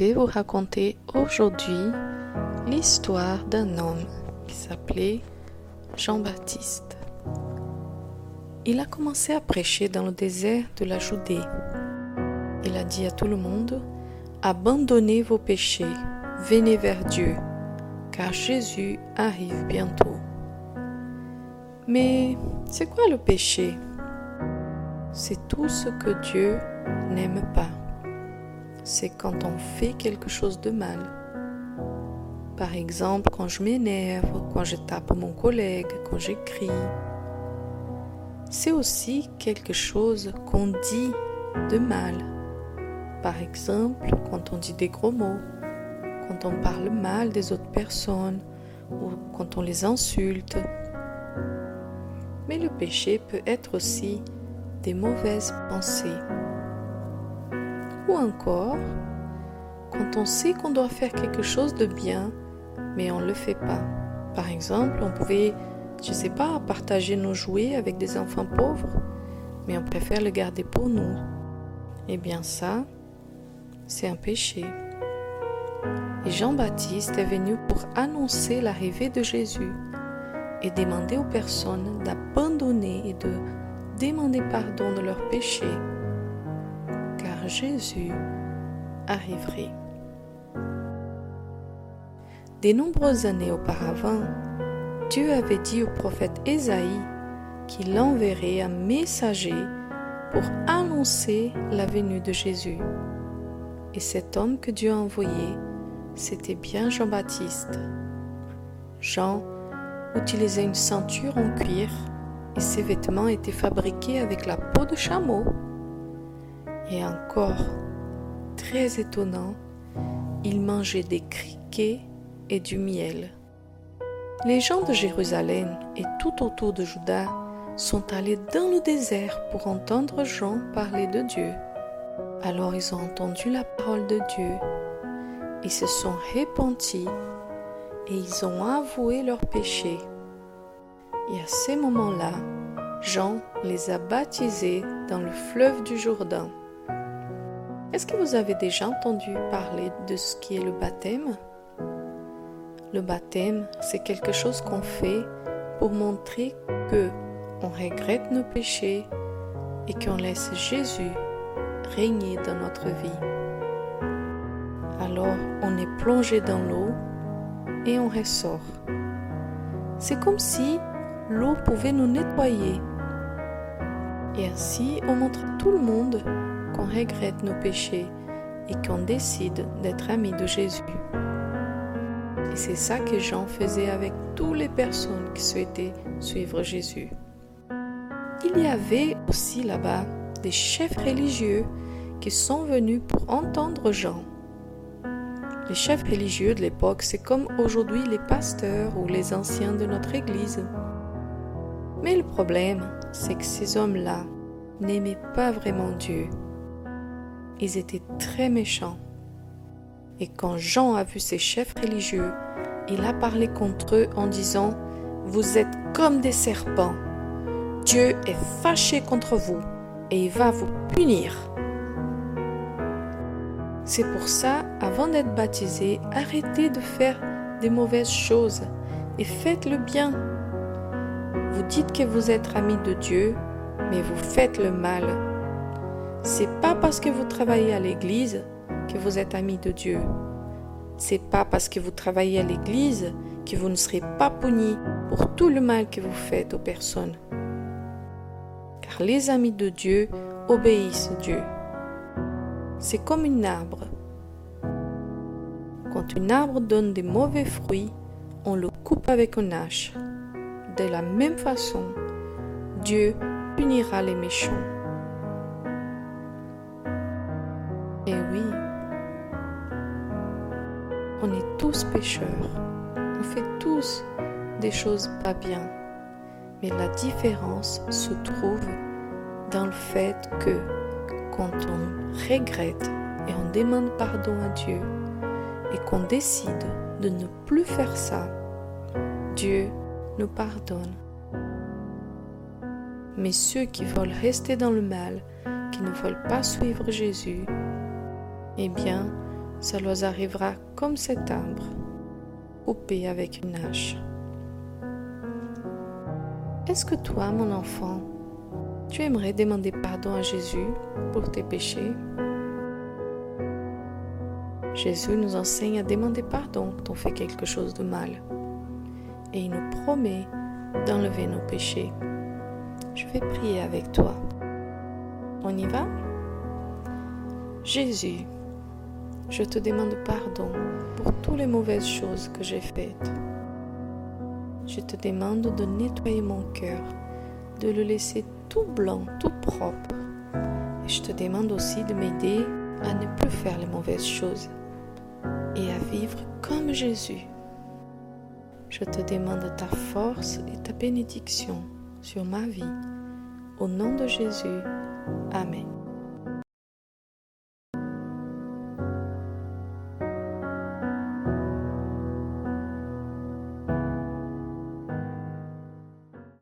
vais vous raconter aujourd'hui l'histoire d'un homme qui s'appelait Jean-Baptiste. Il a commencé à prêcher dans le désert de la Judée. Il a dit à tout le monde, Abandonnez vos péchés, venez vers Dieu, car Jésus arrive bientôt. Mais c'est quoi le péché? C'est tout ce que Dieu n'aime pas c'est quand on fait quelque chose de mal. Par exemple, quand je m'énerve, quand je tape mon collègue, quand j'écris. C'est aussi quelque chose qu'on dit de mal. Par exemple, quand on dit des gros mots, quand on parle mal des autres personnes ou quand on les insulte. Mais le péché peut être aussi des mauvaises pensées. Ou encore, quand on sait qu'on doit faire quelque chose de bien, mais on ne le fait pas. Par exemple, on pouvait, je ne sais pas, partager nos jouets avec des enfants pauvres, mais on préfère le garder pour nous. Eh bien ça, c'est un péché. Et Jean-Baptiste est venu pour annoncer l'arrivée de Jésus et demander aux personnes d'abandonner et de demander pardon de leurs péchés Jésus arriverait. Des nombreuses années auparavant, Dieu avait dit au prophète Ésaïe qu'il enverrait un messager pour annoncer la venue de Jésus. Et cet homme que Dieu a envoyé, c'était bien Jean-Baptiste. Jean utilisait une ceinture en cuir et ses vêtements étaient fabriqués avec la peau de chameau. Et encore, très étonnant, il mangeait des criquets et du miel. Les gens de Jérusalem et tout autour de Juda sont allés dans le désert pour entendre Jean parler de Dieu. Alors ils ont entendu la parole de Dieu. Ils se sont repentis et ils ont avoué leurs péchés. Et à ces moments-là, Jean les a baptisés dans le fleuve du Jourdain. Est-ce que vous avez déjà entendu parler de ce qui est le baptême? Le baptême, c'est quelque chose qu'on fait pour montrer que on regrette nos péchés et qu'on laisse Jésus régner dans notre vie. Alors, on est plongé dans l'eau et on ressort. C'est comme si l'eau pouvait nous nettoyer. Et ainsi, on montre tout le monde qu'on regrette nos péchés et qu'on décide d'être amis de Jésus. Et c'est ça que Jean faisait avec toutes les personnes qui souhaitaient suivre Jésus. Il y avait aussi là-bas des chefs religieux qui sont venus pour entendre Jean. Les chefs religieux de l'époque, c'est comme aujourd'hui les pasteurs ou les anciens de notre Église. Mais le problème, c'est que ces hommes-là n'aimaient pas vraiment Dieu ils étaient très méchants. Et quand Jean a vu ces chefs religieux, il a parlé contre eux en disant, Vous êtes comme des serpents. Dieu est fâché contre vous et il va vous punir. C'est pour ça, avant d'être baptisé, arrêtez de faire des mauvaises choses et faites le bien. Vous dites que vous êtes amis de Dieu, mais vous faites le mal c'est pas parce que vous travaillez à l'église que vous êtes ami de Dieu. C'est pas parce que vous travaillez à l'église que vous ne serez pas puni pour tout le mal que vous faites aux personnes. Car les amis de Dieu obéissent Dieu. C'est comme un arbre. Quand un arbre donne des mauvais fruits, on le coupe avec une hache. De la même façon, Dieu punira les méchants. On est tous pécheurs. On fait tous des choses pas bien. Mais la différence se trouve dans le fait que quand on regrette et on demande pardon à Dieu et qu'on décide de ne plus faire ça, Dieu nous pardonne. Mais ceux qui veulent rester dans le mal, qui ne veulent pas suivre Jésus, eh bien, cela arrivera comme cet arbre, coupé avec une hache. Est-ce que toi, mon enfant, tu aimerais demander pardon à Jésus pour tes péchés? Jésus nous enseigne à demander pardon quand on fait quelque chose de mal. Et il nous promet d'enlever nos péchés. Je vais prier avec toi. On y va? Jésus, je te demande pardon pour toutes les mauvaises choses que j'ai faites. Je te demande de nettoyer mon cœur, de le laisser tout blanc, tout propre. Et je te demande aussi de m'aider à ne plus faire les mauvaises choses et à vivre comme Jésus. Je te demande ta force et ta bénédiction sur ma vie. Au nom de Jésus. Amen.